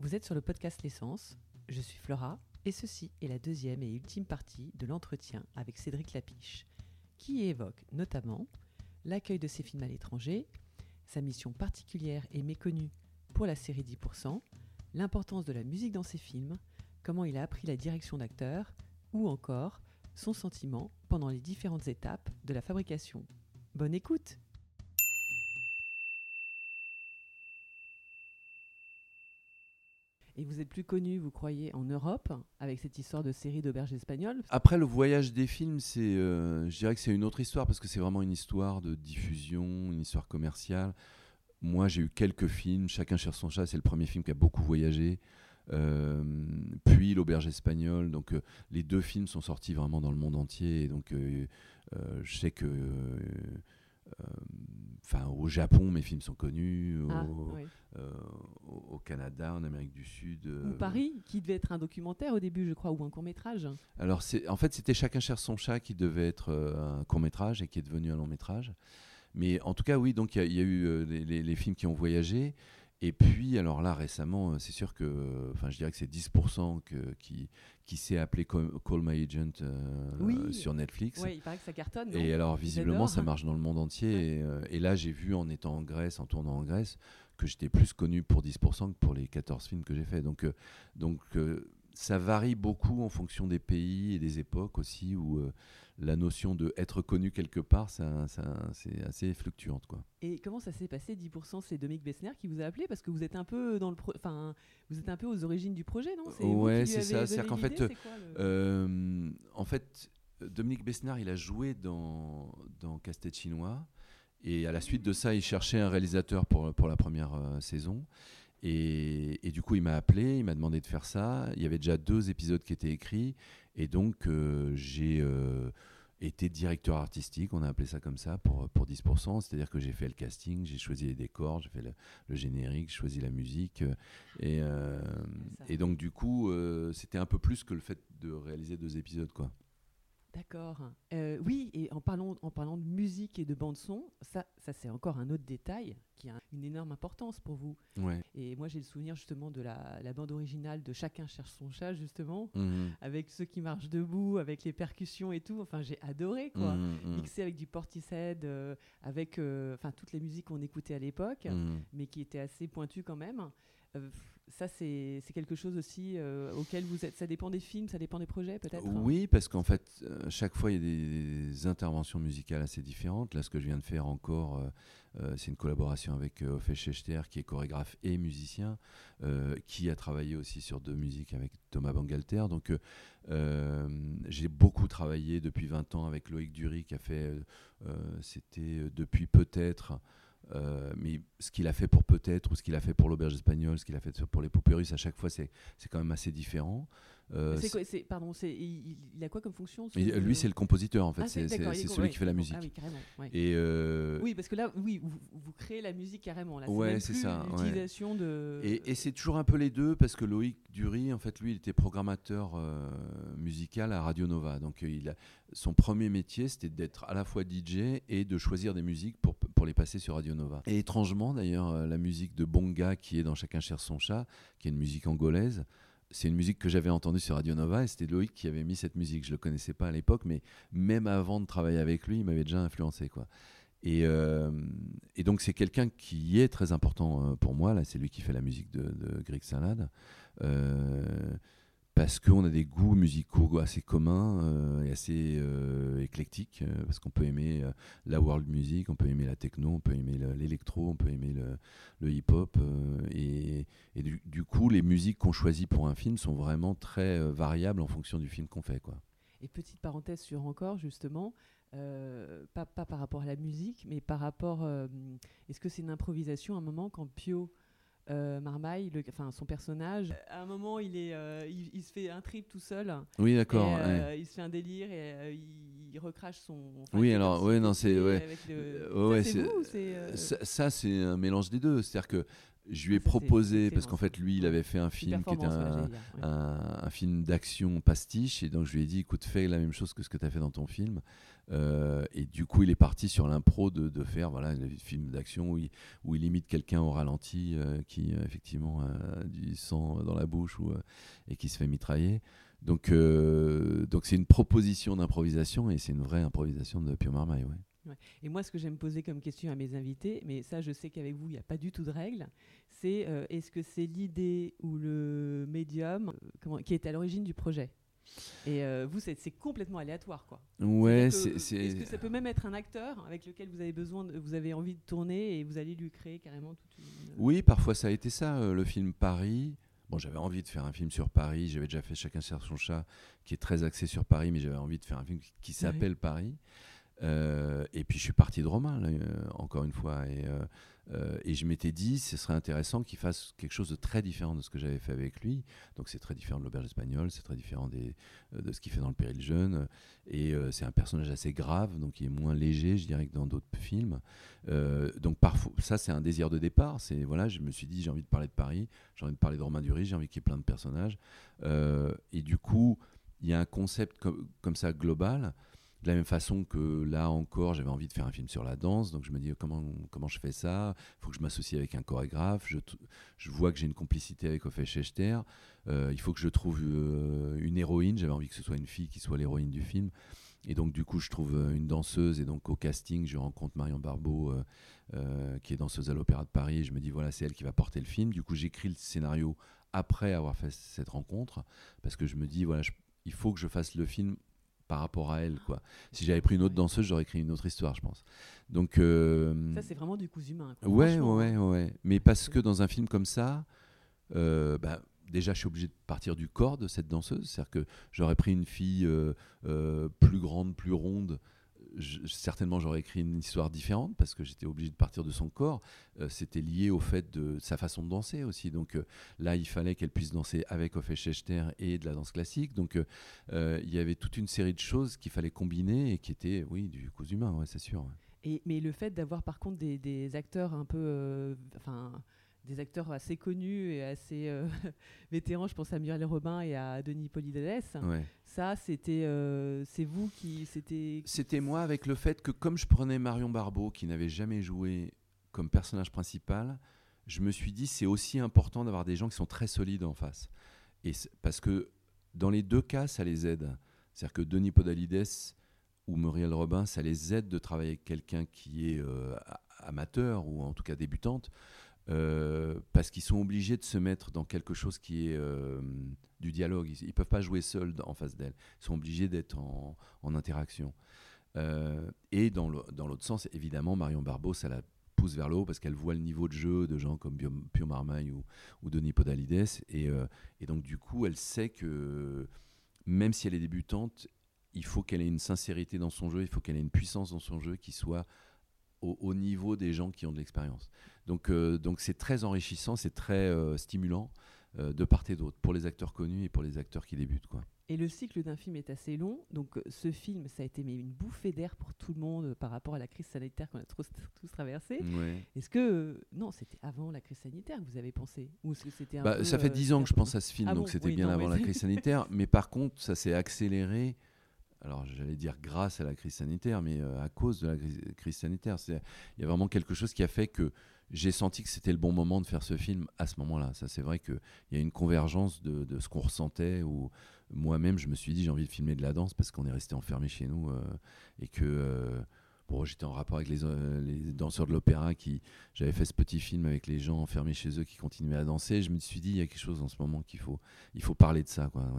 Vous êtes sur le podcast L'essence. Je suis Flora et ceci est la deuxième et ultime partie de l'entretien avec Cédric Lapiche, qui évoque notamment l'accueil de ses films à l'étranger, sa mission particulière et méconnue pour la série 10%, l'importance de la musique dans ses films, comment il a appris la direction d'acteur, ou encore son sentiment pendant les différentes étapes de la fabrication. Bonne écoute Et vous êtes plus connu, vous croyez, en Europe, avec cette histoire de série d'auberges espagnoles? Après, le voyage des films, euh, je dirais que c'est une autre histoire parce que c'est vraiment une histoire de diffusion, une histoire commerciale. Moi, j'ai eu quelques films. Chacun cherche son chat. C'est le premier film qui a beaucoup voyagé. Euh, puis l'auberge espagnole. Donc, euh, les deux films sont sortis vraiment dans le monde entier. Et donc, je sais que enfin au Japon mes films sont connus Ah, oui. euh, au- Canada en Amérique du Sud Ou euh, Paris, qui devait être un documentaire au début, je crois, ou un court métrage. alors en fait c'était chacun cherche son chat qui devait être euh, un court métrage et qui est devenu un long métrage mais en tout cas oui donc il y a- il y, a eu euh, les, les- les films qui ont voyagé et puis alors là récemment euh, c'est sûr que enfin je dirais que c'est 10% que, qui qui s'est appelé Call, Call My Agent euh, Oui. sur Netflix Oui, il paraît que ça cartonne. Et alors, visiblement, ça marche dans le monde entier. Et, euh, et là, j'ai vu en étant en Grèce, en tournant en Grèce, que j'étais plus connu pour 10% que pour les 14 films que j'ai faits. Donc, euh, donc euh, ça varie beaucoup en fonction des pays et des époques aussi, où euh, la notion de être connu quelque part, ça, ça- c'est assez fluctuante. Quoi. Et comment ça s'est passé 10% C'est Dominique Bessner qui vous a appelé? Parce que vous êtes un peu dans le, enfin, vous êtes un peu aux origines du projet, non? C'est Ouais, c'est ça. C'est-à-dire qu'en fait, c'est quoi le- Euh, en fait, Dominique Besnard, il a joué dans, dans Casse-tête chinois. Et à la suite de ça, il cherchait un réalisateur pour, pour la première euh, saison. Et, et du coup, il m'a appelé, il m'a demandé de faire ça. Il y avait déjà deux épisodes qui étaient écrits. Et donc, euh, j'ai euh, été directeur artistique, on a appelé ça comme ça, pour, pour 10%. C'est-à-dire que j'ai fait le casting, j'ai choisi les décors, j'ai fait le, le générique, j'ai choisi la musique. Et, euh, et donc, du coup, c'était un peu plus que le fait de réaliser deux épisodes. quoi. D'accord. Euh, oui, et en parlant, en parlant de musique et de bande son, ça, ça c'est encore un autre détail qui a une énorme importance pour vous. Ouais. Et moi, j'ai le souvenir justement de la, la bande originale de Chacun cherche son chat, justement, Mhm. avec ceux qui marchent debout, avec les percussions et tout. Enfin, j'ai adoré, quoi. Mhm. Mixé avec du Portishead, euh, avec euh, enfin toutes les musiques qu'on écoutait à l'époque, Mhm. mais qui étaient assez pointues quand même. Euh, ça, c'est quelque chose aussi euh, auquel vous êtes. Ça dépend des films, ça dépend des projets, peut-être Oui, parce qu'en fait, euh, chaque fois, il y a des, interventions musicales assez différentes. Là, ce que je viens de faire encore, euh, c'est une collaboration avec euh, Ophé Schechter, qui est chorégraphe et musicien, qui a travaillé aussi sur deux musiques avec Thomas Bangalter. Donc, j'ai beaucoup travaillé depuis 20 ans avec Loïc Dury, qui a fait, c'était depuis peut-être. Euh, mais ce qu'il a fait pour peut-être, ou ce qu'il a fait pour l'auberge espagnole, ce qu'il a fait pour les poupées russes, à chaque fois, c'est quand même assez différent. Euh, C'est quoi- c'est- Pardon, c'est- il, il a quoi comme fonction ce- euh, lui, c'est le compositeur en fait, Ah, c'est celui ouais, qui fait la bon, musique. Ah oui, carrément. ouais. Et euh, Oui, parce que là, oui, vous, vous créez la musique carrément. Là, c'est Ouais, c'est ça. L'utilisation de. et, et c'est toujours un peu les deux parce que Loïc Dury, en fait, lui, il était programmateur musical à Radio Nova. Donc, il a, son premier métier, c'était d'être à la fois DJ et de choisir des musiques pour les passer sur Radio Nova. Et étrangement, d'ailleurs, euh, la musique de Bonga, qui est dans Chacun cherche son chat, qui est une musique angolaise, c'est une musique que j'avais entendue sur Radio Nova et c'était Loïc qui avait mis cette musique. Je le connaissais pas à l'époque, mais même avant de travailler avec lui, il m'avait déjà influencé. Quoi. Et, euh, et donc c'est quelqu'un qui est très important euh, pour moi. Là, c'est lui qui fait la musique de, de Greg Salade. Euh, parce qu'on a des goûts musicaux assez communs euh, et assez euh, éclectiques. euh, parce qu'on peut aimer la world music, on peut aimer la techno, on peut aimer le- l'électro, on peut aimer le, hip-hop. et du, coup, les musiques qu'on choisit pour un film sont vraiment très variables en fonction du film qu'on fait. Quoi. Et petite parenthèse sur encore, justement, pas, par rapport à la musique, mais par rapport. Est-ce que c'est une improvisation à un moment quand Pio. Euh, Marmaille, le- enfin son personnage, à un moment il, est, euh, il, il se fait un trip tout seul. Oui, d'accord. ouais. euh, Il se fait un délire et euh, il, il recrache son. enfin, Oui, alors, ouais, s'il non, c'est- ouais. avec le- Euh, Ça, ouais, c'est euh, ça, c'est un mélange des deux. C'est-à-dire que je lui ai proposé, parce qu'en fait, lui, il avait fait un film qui était un, j'allais dire, ouais. un, un film d'action pastiche, et donc je lui ai dit, écoute, fais la même chose que ce que tu as fait dans ton film. Euh, et du coup, il est parti sur l'impro de, de faire voilà, un film d'action où il, où il imite quelqu'un au ralenti euh, qui, euh, effectivement, a du sang dans la bouche ou, et qui se fait mitrailler. Donc, donc c'est une proposition d'improvisation et c'est une vraie improvisation de Pio Marmaille. Ouais. Et moi, ce que j'aime poser comme question à mes invités, mais ça, je sais qu'avec vous, il n'y a pas du tout de règle, c'est euh, est-ce que c'est l'idée ou le médium euh, comment, qui est à l'origine du projet? Et euh, vous, c'est complètement aléatoire, quoi. Ouais, c'est. Est-ce que ça peut même être un acteur avec lequel vous avez besoin, de- vous avez envie de tourner et vous allez lui créer carrément toute une. Oui, parfois ça a été ça, le film Paris. Bon, j'avais envie de faire un film sur Paris. J'avais déjà fait Chacun cherche son chat, qui est très axé sur Paris, mais j'avais envie de faire un film qui- qui s'appelle Paris. Euh, et puis je suis parti de Romain, là, euh, encore une fois. Et, euh, et je m'étais dit, ce serait intéressant qu'il fasse quelque chose de très différent de ce que j'avais fait avec lui. Donc c'est très différent de l'auberge espagnole, c'est très différent de ce qu'il fait dans le péril jeune. Et c'est un personnage assez grave, donc il est moins léger, je dirais, que dans d'autres films. Donc parfois, ça c'est un désir de départ. C'est voilà, je me suis dit, j'ai envie de parler de Paris, j'ai envie de parler de Romain Duris, j'ai envie qu'il y ait plein de personnages. Et du coup, il y a un concept comme ça global. De la même façon que là encore, j'avais envie de faire un film sur la danse, donc je me dis comment, comment je fais ça? Il faut que je m'associe avec un chorégraphe. Je, vois que j'ai une complicité avec Ophé Schechter. Euh, il faut que je trouve euh, une héroïne. J'avais envie que ce soit une fille qui soit l'héroïne du film. Et donc, du coup, je trouve euh, une danseuse. Et donc, au casting, je rencontre Marion Barbeau, euh, qui est danseuse à l'Opéra de Paris. Et je me dis, voilà, c'est elle qui va porter le film. Du coup, j'écris le scénario après avoir fait cette rencontre. Parce que je me dis, voilà, il faut que je fasse le film par rapport à elle. Quoi. Si j'avais pris une autre danseuse, j'aurais écrit une autre histoire, je pense. Donc, euh, Ça, c'est vraiment du coup humain. quoi. Ouais, ouais, hein. ouais. Mais parce que dans un film comme ça, euh, bah, déjà, je suis obligé de partir du corps de cette danseuse. C'est-à-dire que j'aurais pris une fille euh, plus grande, plus ronde. Certainement, j'aurais écrit une histoire différente parce que j'étais obligé de partir de son corps. Euh, C'était lié au fait de sa façon de danser aussi. Donc euh, là, il fallait qu'elle puisse danser avec Ophé Schechter et de la danse classique. Donc euh, il y avait toute une série de choses qu'il fallait combiner et qui étaient, oui, du coup humain, c'est sûr. Et, mais le fait d'avoir par contre des, des acteurs un peu, des acteurs assez connus et assez euh, vétérans, je pense à Muriel Robin et à Denis Polydades, Ouais. ça c'était, euh, c'est vous qui, c'était. C'était moi avec le fait que comme je prenais Marion Barbeau, qui n'avait jamais joué comme personnage principal, je me suis dit c'est aussi important d'avoir des gens qui sont très solides en face. Et parce que dans les deux cas, ça les aide. C'est-à-dire que Denis Podalides ou Muriel Robin, ça les aide de travailler avec quelqu'un qui est euh, amateur ou en tout cas débutante, euh, parce qu'ils sont obligés de se mettre dans quelque chose qui est euh, du dialogue. Ils ne peuvent pas jouer seuls en face d'elle. Ils sont obligés d'être en, interaction. Euh, et dans l'autre sens, évidemment, Marion Barbeau, ça la pousse vers le haut parce qu'elle voit le niveau de jeu de gens comme Pio Marmaille ou, Denis Podalides. Et donc, du coup, elle sait que même si elle est débutante, il faut qu'elle ait une sincérité dans son jeu, il faut qu'elle ait une puissance dans son jeu qui soit au, au niveau des gens qui ont de l'expérience. Donc, euh, donc c'est très enrichissant, c'est très euh, stimulant euh, de part et d'autre pour les acteurs connus et pour les acteurs qui débutent. Quoi. Et le cycle d'un film est assez long, donc ce film, ça a été mais, une bouffée d'air pour tout le monde par rapport à la crise sanitaire qu'on a tous, tous traversée. Ouais. Est-ce que non, c'était avant la crise sanitaire que vous avez pensé, ou est-ce que c'était Bah, ça fait dix ans que je pense à ce film, Ah donc bon, c'était oui, bien non, avant la crise sanitaire. Mais par contre, ça s'est accéléré. Alors, j'allais dire grâce à la crise sanitaire, mais euh, à cause de la crise, sanitaire. Il y a vraiment quelque chose qui a fait que j'ai senti que c'était le bon moment de faire ce film à ce moment-là. Ça, c'est vrai qu'il y a une convergence de, de ce qu'on ressentait. Où moi-même, je me suis dit, j'ai envie de filmer de la danse parce qu'on est resté enfermé chez nous euh, et que. euh, Bon, j'étais en rapport avec les, danseurs de l'opéra qui. J'avais fait ce petit film avec les gens enfermés chez eux qui continuaient à danser. Je me suis dit, il y a quelque chose en ce moment qu'il faut, il faut parler de ça. Quoi.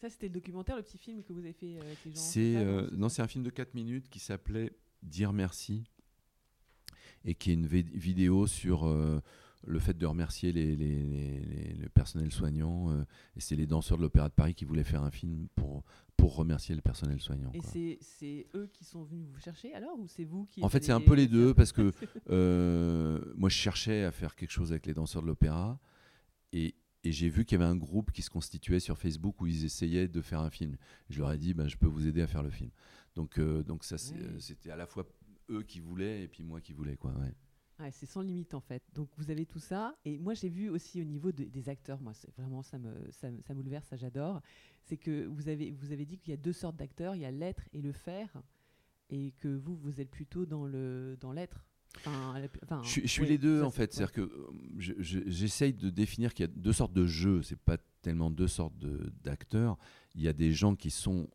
Ça, c'était le documentaire, le petit film que vous avez fait euh, avec les gens. C'est euh, non, c'est un film de 4 minutes qui s'appelait Dire merci et qui est une vidéo sur euh, le fait de remercier les, les, les- les- le personnel soignant. euh, et c'est les danseurs de l'Opéra de Paris qui voulaient faire un film pour, pour remercier le personnel soignant. Et c'est c'est eux qui sont venus vous chercher alors ou c'est vous qui En fait, c'est un peu les deux parce que moi, je cherchais à faire quelque chose avec les danseurs de l'opéra et, et j'ai vu qu'il y avait un groupe qui se constituait sur Facebook où ils essayaient de faire un film. Je leur ai dit, ben, je peux vous aider à faire le film. Donc, euh, donc ça, c'était à la fois eux qui voulaient et puis moi qui voulais, quoi. ouais. Ouais, c'est sans limite en fait. Donc vous avez tout ça. Et moi j'ai vu aussi au niveau de- des acteurs, moi c'est vraiment ça me, ça, ça ça j'adore. C'est que vous avez, vous avez dit qu'il y a deux sortes d'acteurs, il y a l'être et le faire. Et que vous, vous êtes plutôt dans le dans l'être. Enfin, la- enfin, Je, suis- je suis ouais, les deux en fait. C'est-à-dire que euh, je- je- j'essaye de définir qu'il y a deux sortes de jeux. C'est pas tellement deux sortes d'acteurs. Il y a des gens qui sont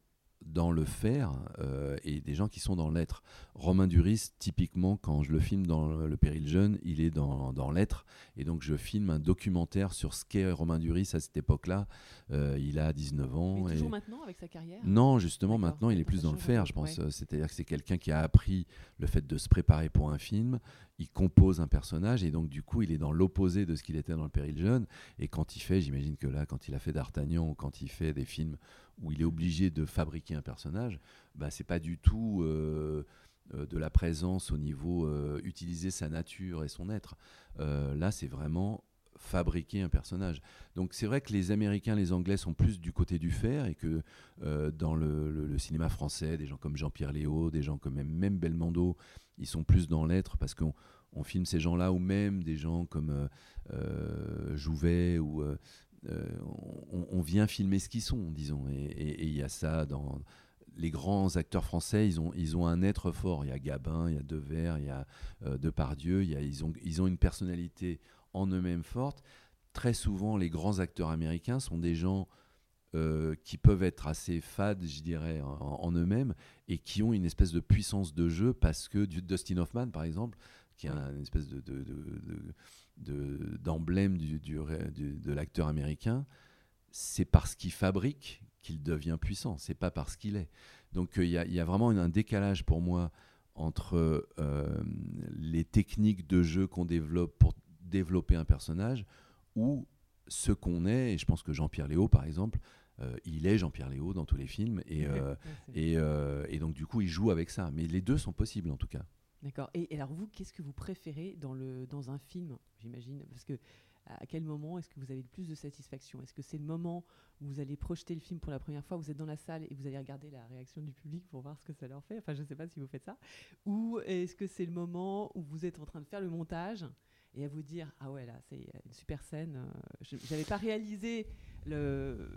dans le faire euh, et des gens qui sont dans l'être. Romain Duris, typiquement, quand je le filme dans le, Péril Jeune, il est dans, dans l'être. Et donc, je filme un documentaire sur ce qu'est Romain Duris à cette époque-là. Euh, il a 19 ans. Mais et- toujours maintenant avec sa carrière? non, justement, maintenant, il est plus dans le faire, je pense. ouais. C'est-à-dire que c'est quelqu'un qui a appris le fait de se préparer pour un film. Il compose un personnage et donc, du coup, il est dans l'opposé de ce qu'il était dans le Péril Jeune. Et quand il fait, j'imagine que là, quand il a fait D'Artagnan ou quand il fait des films où il est obligé de fabriquer un personnage, bah, c'est pas du tout euh, euh, de la présence au niveau euh, utiliser sa nature et son être. Là, c'est vraiment fabriquer un personnage. Donc c'est vrai que les Américains, les Anglais sont plus du côté du faire et que dans le, cinéma français, des gens comme Jean-Pierre Léaud, des gens comme même, même Belmondo, ils sont plus dans l'être parce qu'on on filme ces gens-là ou même des gens comme euh, euh, Jouvet ou euh, on, vient filmer ce qu'ils sont, disons. Et il y a ça dans les grands acteurs français, ils ont, ils ont un être fort. Il y a Gabin, il y a Devers, il y a Depardieu, ils, ont, ils ont une personnalité en eux-mêmes forte. Très souvent, les grands acteurs américains sont des gens euh, qui peuvent être assez fades, je dirais, en, en eux-mêmes, et qui ont une espèce de puissance de jeu parce que du Dustin Hoffman, par exemple, qui est un- une espèce de, de- de- de- de- d'emblème du, du de l'acteur américain, c'est parce qu'il fabrique qu'il devient puissant, c'est pas parce qu'il est. Donc euh, il y, a- il y a vraiment un décalage pour moi entre euh, les techniques de jeu qu'on développe pour développer un personnage ou ce qu'on est. Et je pense que Jean-Pierre Léaud, par exemple, euh, il est Jean-Pierre Léaud dans tous les films. Et, euh, et, euh, et donc, du coup, il joue avec ça. Mais les deux sont possibles, en tout cas. D'accord. Et, et alors vous, qu'est-ce que vous préférez dans, le, dans un film, j'imagine? Parce que à quel moment est-ce que vous avez le plus de satisfaction? Est-ce que c'est le moment où vous allez projeter le film pour la première fois, vous êtes dans la salle et vous allez regarder la réaction du public pour voir ce que ça leur fait? Enfin, je ne sais pas si vous faites ça. Ou est-ce que c'est le moment où vous êtes en train de faire le montage et à vous dire ah ouais là c'est une super scène. Je n'avais pas réalisé le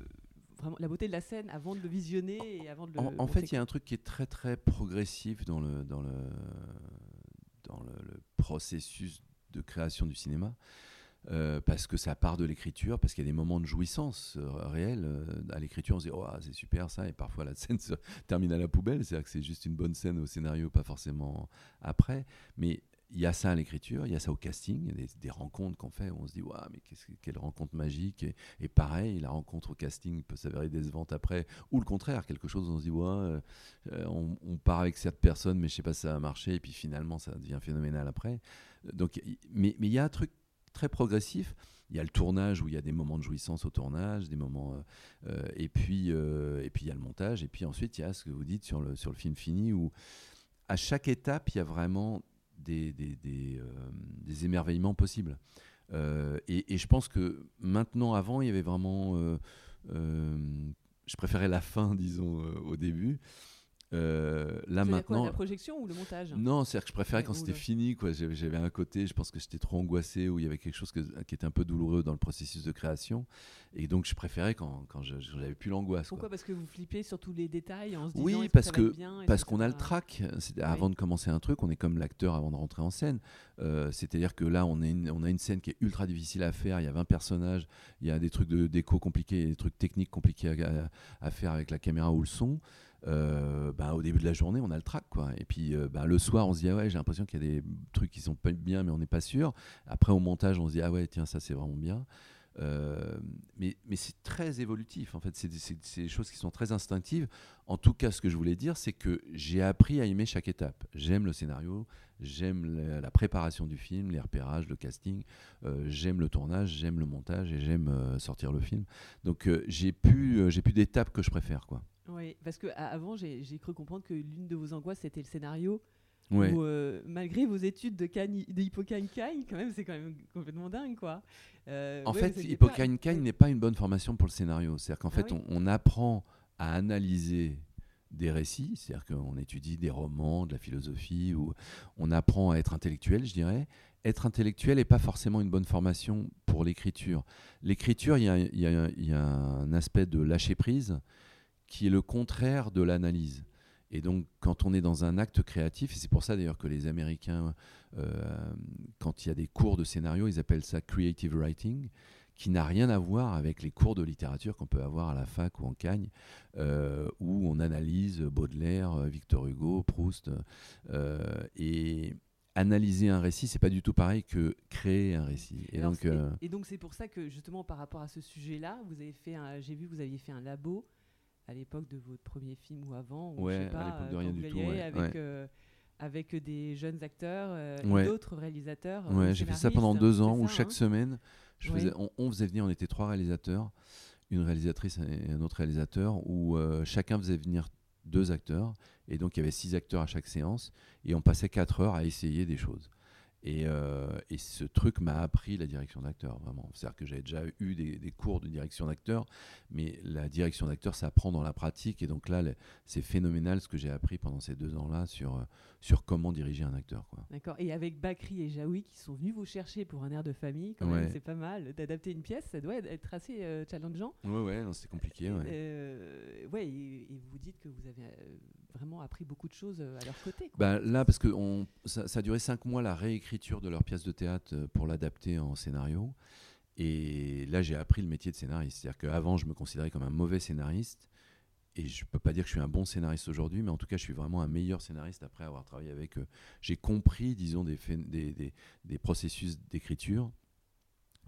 vraiment la beauté de la scène avant de le visionner et avant de le. En, en fait, il y a un truc qui est très très progressif dans le, dans le, dans le, le processus de création du cinéma. euh, parce que ça part de l'écriture, parce qu'il y a des moments de jouissance euh, réelle. euh, à l'écriture, on se dit, oh, c'est super ça, et parfois la scène se termine à la poubelle, c'est-à-dire que c'est juste une bonne scène au scénario, pas forcément après. Mais il y a ça à l'écriture, il y a ça au casting, il y a des, rencontres qu'on fait où on se dit, Ouah, mais quelle rencontre magique. Et, pareil, la rencontre au casting peut s'avérer décevante après, ou le contraire, quelque chose où on se dit, euh, on, part avec cette personne, mais je sais pas si ça a marché, et puis finalement ça devient phénoménal après. Donc, mais mais il y a un truc très progressif. Il y a le tournage où il y a des moments de jouissance au tournage, des moments, euh, euh, et puis euh, et puis il y a le montage, et puis ensuite il y a ce que vous dites sur le sur le film fini où à chaque étape il y a vraiment des euh, des émerveillements possibles. Euh, et, je pense que maintenant, avant, il y avait vraiment. euh, je préférais la fin, disons, au début. Euh, là C'est quoi, maintenant. la projection ou le montage? Non, c'est-à-dire que je préférais Ouais, quand ou c'était le- fini. quoi. J'avais un côté, je pense que j'étais trop angoissé, où il y avait quelque chose que- qui était un peu douloureux dans le processus de création. Et donc, je préférais quand, quand j'avais plus l'angoisse. quoi. Pourquoi Parce que vous flippez sur tous les détails en se disant Oui, parce ça va être que- bien, Parce que qu'on a le trac. Oui. Avant de commencer un truc, on est comme l'acteur avant de rentrer en scène. Euh, C'est-à-dire que là, on, est une- on a une scène qui est ultra difficile à faire. Il y a 20 personnages, il y a des trucs de déco compliqués, des trucs techniques compliqués à, à- à faire avec la caméra ou le son. Euh, bah, au début de la journée, on a le trac. Quoi. Et puis euh, bah, le soir, on se dit, ah ouais, j'ai l'impression qu'il y a des trucs qui sont pas bien, mais on n'est pas sûr. Après, au montage, on se dit, ah ouais, tiens, ça c'est vraiment bien. Euh, mais mais c'est très évolutif, en fait. C'est des- choses qui sont très instinctives. En tout cas, ce que je voulais dire, c'est que j'ai appris à aimer chaque étape. J'aime le scénario, j'aime la, préparation du film, les repérages, le casting, euh, j'aime le tournage, j'aime le montage et j'aime euh, sortir le film. Donc j'ai plus, j'ai d'étapes que je préfère, quoi. Oui, parce que avant, j'ai cru comprendre que l'une de vos angoisses, c'était le scénario. Ouais. Où, euh, malgré vos études de, de Hippocane Cagne, quand même, c'est quand même complètement dingue, quoi. Euh, En ouais, fait, vous aviez peur. Hippocane Cagne Oui. n'est pas une bonne formation pour le scénario. C'est-à-dire qu'en Ah fait, oui on, on apprend à analyser des récits, c'est-à-dire qu'on étudie des romans, de la philosophie, ou on apprend à être intellectuel, je dirais. être intellectuel n'est pas forcément une bonne formation pour l'écriture. L'écriture, il y, y, a un aspect de lâcher prise qui est le contraire de l'analyse. Et donc, quand on est dans un acte créatif, et c'est pour ça d'ailleurs que les Américains, euh, quand il y a des cours de scénario, ils appellent ça creative writing, qui n'a rien à voir avec les cours de littérature qu'on peut avoir à la fac ou en Cagne, euh, où on analyse Baudelaire, Victor Hugo, Proust. et analyser un récit, c'est pas du tout pareil que créer un récit. Et donc, euh, et donc c'est pour ça que justement par rapport à ce sujet-là, vous avez fait, j'ai vu, vous aviez fait un labo à l'époque de votre premier film ou avant, ou ouais, je sais pas, à l'époque de rien du tout, avec, euh, avec des jeunes acteurs euh, et d'autres réalisateurs. Ouais, j'ai fait ça pendant deux ans, où chaque hein semaine, je faisais, on, faisait venir, on était trois réalisateurs, une réalisatrice et un autre réalisateur, où chacun faisait venir deux acteurs. Et donc, il y avait six acteurs à chaque séance. Et on passait quatre heures à essayer des choses. Euh, et, ce truc m'a appris la direction d'acteur, vraiment. C'est-à-dire que j'avais déjà eu des, cours de direction d'acteur, mais la direction d'acteur, ça apprend dans la pratique. Et donc là, c'est phénoménal ce que j'ai appris pendant ces deux ans-là sur, euh, sur comment diriger un acteur. D'accord. Et avec Bakri et Jaoui qui sont venus vous chercher pour un air de famille, quand c'est pas mal. D'adapter une pièce, ça doit être assez euh, challengeant. Ouais, ouais, c'est compliqué. Ouais, ouais et, vous dites que vous avez vraiment appris beaucoup de choses à leur côté. Bah, là, parce que ça, a duré cinq mois la réécriture de leur pièce de théâtre euh, pour l'adapter en scénario. Et là, j'ai appris le métier de scénariste. C'est-à-dire qu'avant, je me considérais comme un mauvais scénariste. Et je ne peux pas dire que je suis un bon scénariste aujourd'hui, mais en tout cas, je suis vraiment un meilleur scénariste après avoir travaillé avec eux. J'ai compris, disons, des, des processus d'écriture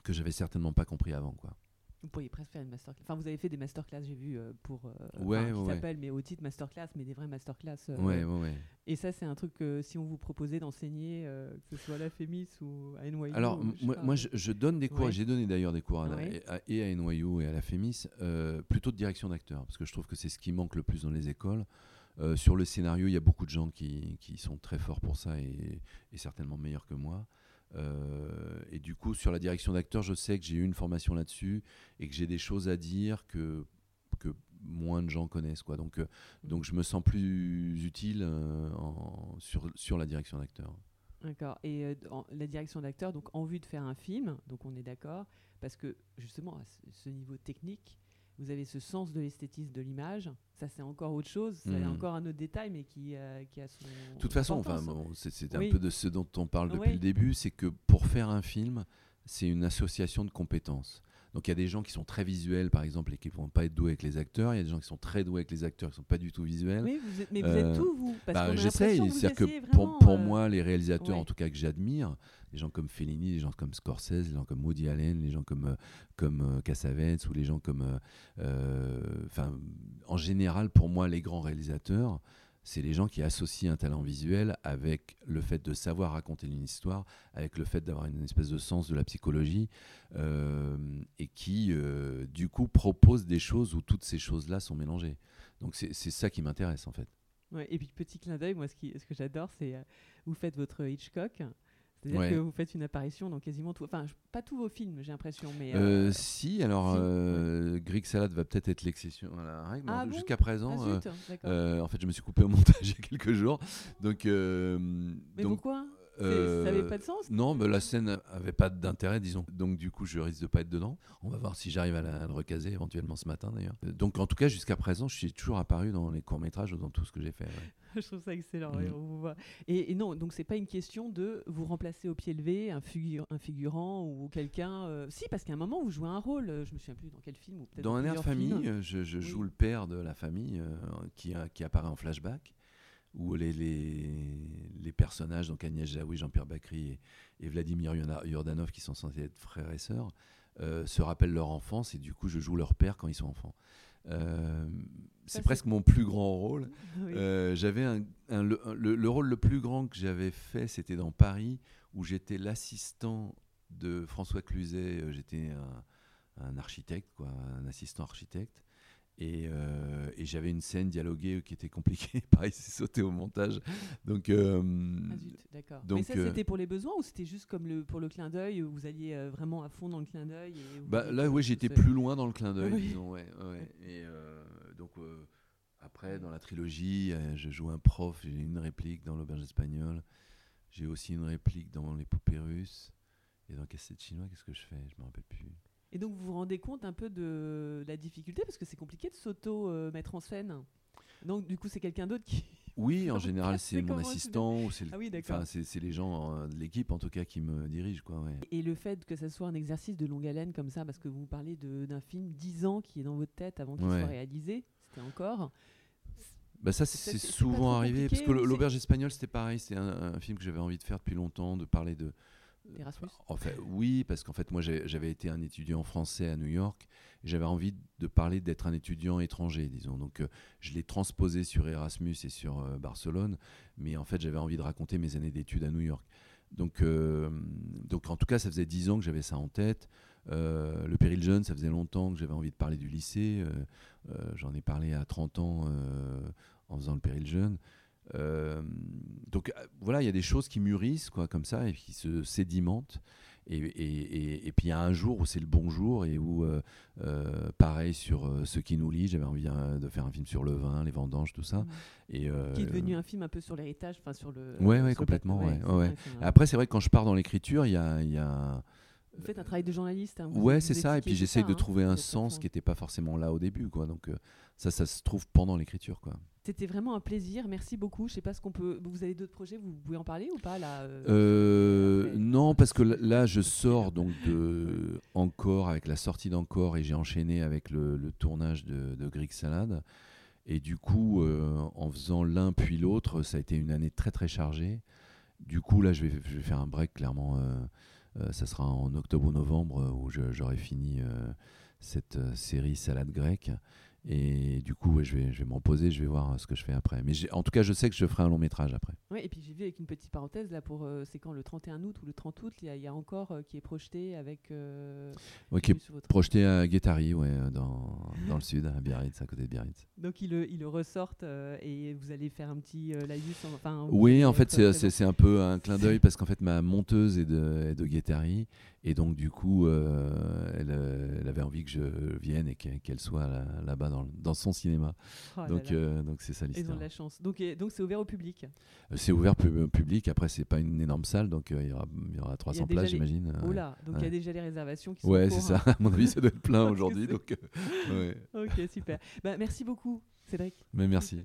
que j'avais certainement pas compris avant. Quoi. Vous pourriez presque faire une masterclass. Enfin, vous avez fait des masterclass, j'ai vu, euh, pour. Euh, ouais, qui ouais. s'appellent, mais au titre masterclass, mais des vraies masterclass. Euh, ouais, ouais, ouais. Et ça, c'est un truc que si on vous proposait d'enseigner, que ce soit à la FEMIS ou à NYU. Alors, moi, moi je, donne des cours, j'ai donné d'ailleurs des cours à, et à NYU et à la FEMIS, plutôt de direction d'acteur, parce que je trouve que c'est ce qui manque le plus dans les écoles. sur le scénario, il y a beaucoup de gens qui, qui sont très forts pour ça et, et certainement meilleurs que moi. Euh, et du coup, sur la direction d'acteur, je sais que j'ai eu une formation là-dessus et que j'ai des choses à dire que, que moins de gens connaissent. Quoi. Donc, euh, donc je me sens plus utile euh, sur, sur la direction d'acteur. D'accord. Et la direction d'acteur, donc en vue de faire un film, donc on est d'accord, parce que justement, à ce niveau technique, vous avez ce sens de l'esthétisme de l'image. Ça, c'est encore autre chose. C'est hmm. encore un autre détail, mais qui, euh, qui a son. De toute façon, enfin, c'est un peu de ce dont on parle depuis le début c'est que pour faire un film, c'est une association de compétences. Donc il y a des gens qui sont très visuels, par exemple, et qui ne vont pas être doués avec les acteurs. Il y a des gens qui sont très doués avec les acteurs, qui ne sont pas du tout visuels. Oui, vous êtes, mais vous êtes euh, tout, vous bah, J'essaye. C'est-à-dire que pour, pour euh, moi, les réalisateurs, en tout cas que j'admire, les gens comme Fellini, les gens comme Scorsese, les gens comme Woody Allen, les gens comme, euh, comme Cassavetes ou les gens comme... Enfin, en général, pour moi, les grands réalisateurs, c'est les gens qui associent un talent visuel avec le fait de savoir raconter une histoire, avec le fait d'avoir une espèce de sens de la psychologie, euh, et qui, euh, du coup, proposent des choses où toutes ces choses-là sont mélangées. Donc c'est ça qui m'intéresse, en fait. Et puis, petit clin d'œil, moi, ce que j'adore, c'est euh, vous faites votre Hitchcock. C'est-à-dire que vous faites une apparition dans quasiment tout. Enfin, pas tous vos films, j'ai l'impression. mais euh, euh, Si, alors euh, Greek Salad va peut-être être l'exception à la règle. Ah Jusqu'à présent, ah, en fait, je me suis coupé au montage il y a quelques jours. Donc, mais pourquoi? Ça n'avait pas de sens Non, mais la scène avait pas d'intérêt, disons. Donc du coup, je risque de pas être dedans. On va voir si j'arrive à, le recaser éventuellement ce matin d'ailleurs. Donc en tout cas, jusqu'à présent, je suis toujours apparu dans les courts métrages ou dans tout ce que j'ai fait. je trouve ça excellent. Mm. on vous voit. Et, non, donc c'est pas une question de vous remplacer au pied levé un, un figurant ou quelqu'un. Euh, si, parce qu'à un moment vous jouez un rôle. Je me souviens plus dans quel film. Ou dans un air de famille, euh, je, joue le père de la famille euh, qui, qui apparaît en flashback où les, les, les, personnages, donc Agnès Jaoui, Jean-Pierre Bacry et, Vladimir Yordanov, qui sont censés être frères et sœurs, se rappellent leur enfance et du coup je joue leur père quand ils sont enfants. Euh, c'est presque mon plus grand rôle. Euh, j'avais un, le, rôle le plus grand que j'avais fait, c'était dans Paris, où j'étais l'assistant de François Cluzet. Euh, j'étais un, un, architecte, quoi, un assistant architecte. Euh, et, j'avais une scène dialoguée qui était compliquée. Pareil, c'est sauté au montage. Donc, euh, ah d'accord. Mais ça, c'était pour les besoins ou c'était juste comme le, pour le clin d'œil Vous alliez euh, vraiment à fond dans le clin d'œil bah, Là, oui, j'étais plus loin dans le clin d'œil, disons. Ouais, ouais. Et donc, après, dans la trilogie, je joue un prof, j'ai une réplique dans l'auberge espagnole. J'ai aussi une réplique dans Les Poupées Russes. Et dans Cassette Chinois, qu'est-ce que je fais? Je me rappelle plus. Et donc vous vous rendez compte un peu de la difficulté parce que c'est compliqué de s'auto-mettre en scène. Donc du coup c'est quelqu'un d'autre qui... Oui, en général c'est mon assistant ou c'est le- Ah oui enfin, les gens euh, de l'équipe en tout cas qui me dirigent quoi. Ouais. Et le fait que ça soit un exercice de longue haleine comme ça, parce que vous parlez d'un film 10 ans qui est dans votre tête avant qu'il Ouais. soit réalisé, c'était encore. Bah ça C'est- souvent arrivé parce que l'auberge espagnole c'était pareil, c'était un, un film que j'avais envie de faire depuis longtemps, de parler de. En fait, oui, parce qu'en fait moi j'avais été un étudiant français à New York, j'avais envie de parler d'être un étudiant étranger, disons. Donc euh, je l'ai transposé sur Erasmus et sur euh, Barcelone, mais en fait j'avais envie de raconter mes années d'études à New York. Donc, euh, donc en tout cas ça faisait dix ans que j'avais ça en tête. Le Péril Jeune, ça faisait longtemps que j'avais envie de parler du lycée. J'en ai parlé à 30 ans en faisant le Péril Jeune. Euh, donc euh, voilà, il y a des choses qui mûrissent quoi, comme ça et qui se sédimentent. Et, et, et- et puis il y a un jour où c'est le bon jour et où, euh, euh, pareil sur ce qui nous lie, j'avais envie euh, de faire un film sur le vin, les vendanges, tout ça. Mm. Et, Qui est devenu un film un peu sur l'héritage, enfin sur le. Sur ouais, complètement, ouais, un- Après, c'est vrai que quand je pars dans l'écriture, il y a, il y a- Vous faites un travail de journaliste. hein, Ouais, c'est ça. Et puis j'essaye de hein, trouver un sens qui n'était pas forcément là au début, quoi. Donc euh, ça, ça se trouve pendant l'écriture, quoi. C'était vraiment un plaisir. Merci beaucoup. Je sais pas ce qu'on peut. Vous avez d'autres projets, vous pouvez en parler ou pas là euh, Euh, non, parce que là, je sors donc de encore avec la sortie d'encore et j'ai enchaîné avec le, le tournage de, de Greek Salad. Et du coup, euh, en faisant l'un puis l'autre, ça a été une année très très chargée. Du coup, là, je vais, je vais faire un break, clairement. euh, ça sera en octobre ou novembre euh, où j'aurai fini euh, cette euh, série Salade grecque. Et du coup, ouais, je vais, je vais me reposer, je vais voir ce que je fais après. Mais en tout cas, je sais que je ferai un long métrage après. Ouais, et puis j'ai vu avec une petite parenthèse là pour euh, c'est quand le 31 août ou le 30 août, il y, a- il y a encore euh, qui est projeté avec. euh, Ouais, j'ai qui est vu sur votre- projeté à Guétari, ouais, dans, dans le sud, à Biarritz, à côté de Biarritz. Donc ils le, ils le ressortent et vous allez faire un petit laïus. en- Enfin, Oui, en fait, c'est- un peu un clin d'œil parce qu'en fait, ma monteuse est de, est de Guétari. Et donc, du coup, elle, elle avait envie que je vienne et qu'elle soit là- dans, son cinéma. Oh là donc, là. euh, donc c'est ça Ils ont l'histoire. de la chance. Donc, et- donc c'est ouvert au public. Euh, C'est ouvert pu- public. Après, c'est pas une énorme salle, donc euh, il y, aura, il y aura 300 déjà places, les- j'imagine. Oh là, donc il y a déjà les réservations qui sont Ouais, c'est ça. À mon avis, ça doit être plein aujourd'hui. Donc, euh, ouais. Ok, super. Bah, merci beaucoup, Cédric. Mais merci.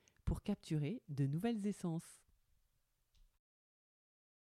pour capturer de nouvelles essences.